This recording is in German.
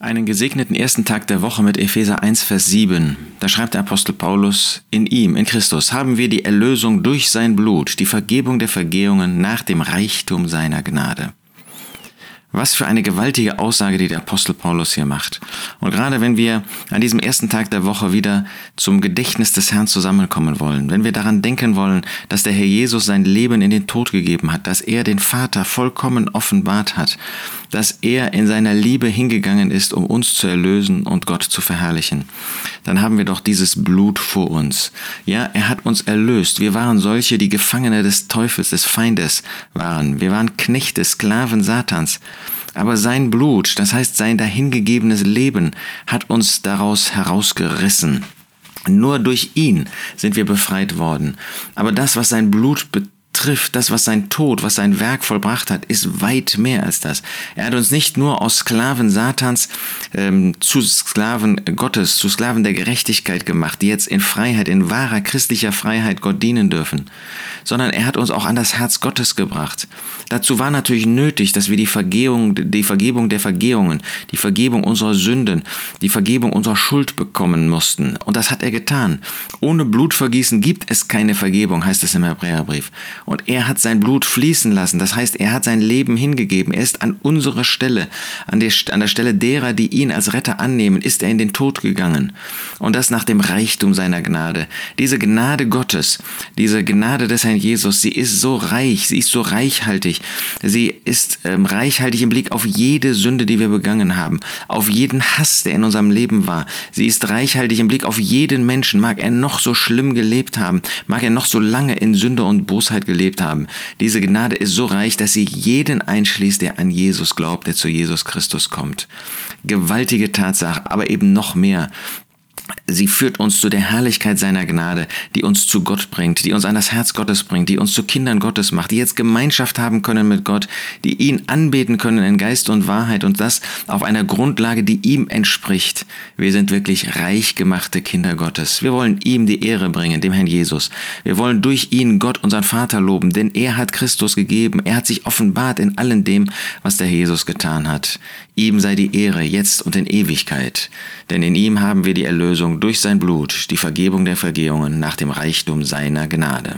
Einen gesegneten ersten Tag der Woche mit Epheser 1, Vers 7. Da schreibt der Apostel Paulus, in ihm, in Christus, haben wir die Erlösung durch sein Blut, die Vergebung der Vergehungen nach dem Reichtum seiner Gnade. Was für eine gewaltige Aussage, die der Apostel Paulus hier macht. Und gerade wenn wir an diesem ersten Tag der Woche wieder zum Gedächtnis des Herrn zusammenkommen wollen, wenn wir daran denken wollen, dass der Herr Jesus sein Leben in den Tod gegeben hat, dass er den Vater vollkommen offenbart hat, dass er in seiner Liebe hingegangen ist, um uns zu erlösen und Gott zu verherrlichen, dann haben wir doch dieses Blut vor uns. Ja, er hat uns erlöst. Wir waren solche, die Gefangene des Teufels, des Feindes waren. Wir waren Knechte, Sklaven Satans. Aber sein Blut, das heißt sein dahingegebenes Leben, hat uns daraus herausgerissen. Nur durch ihn sind wir befreit worden. Aber das, was sein Blut betrifft, trifft, das, was sein Tod, was sein Werk vollbracht hat, ist weit mehr als das. Er hat uns nicht nur aus Sklaven Satans ähm, zu Sklaven Gottes, zu Sklaven der Gerechtigkeit gemacht, die jetzt in Freiheit, in wahrer christlicher Freiheit Gott dienen dürfen, sondern er hat uns auch an das Herz Gottes gebracht. Dazu war natürlich nötig, dass wir die Vergebung, die Vergebung der Vergehungen, die Vergebung unserer Sünden, die Vergebung unserer Schuld bekommen mussten. Und das hat er getan. Ohne Blutvergießen gibt es keine Vergebung, heißt es im Hebräerbrief. Und er hat sein Blut fließen lassen. Das heißt, er hat sein Leben hingegeben. Er ist an unserer Stelle, an der, an der Stelle derer, die ihn als Retter annehmen, ist er in den Tod gegangen. Und das nach dem Reichtum seiner Gnade. Diese Gnade Gottes, diese Gnade des Herrn Jesus, sie ist so reich, sie ist so reichhaltig. Sie ist ähm, reichhaltig im Blick auf jede Sünde, die wir begangen haben, auf jeden Hass, der in unserem Leben war. Sie ist reichhaltig im Blick auf jeden Menschen, mag er noch so schlimm gelebt haben, mag er noch so lange in Sünde und Bosheit gelebt gelebt haben. Diese Gnade ist so reich, dass sie jeden einschließt, der an Jesus glaubt, der zu Jesus Christus kommt. Gewaltige Tatsache, aber eben noch mehr. Sie führt uns zu der Herrlichkeit seiner Gnade, die uns zu Gott bringt, die uns an das Herz Gottes bringt, die uns zu Kindern Gottes macht, die jetzt Gemeinschaft haben können mit Gott, die ihn anbeten können in Geist und Wahrheit und das auf einer Grundlage, die ihm entspricht. Wir sind wirklich reich gemachte Kinder Gottes. Wir wollen ihm die Ehre bringen, dem Herrn Jesus. Wir wollen durch ihn Gott, unseren Vater, loben, denn er hat Christus gegeben. Er hat sich offenbart in allem dem, was der Jesus getan hat. Ihm sei die Ehre jetzt und in Ewigkeit, denn in ihm haben wir die Erlösung durch sein Blut, die Vergebung der Vergehungen nach dem Reichtum seiner Gnade.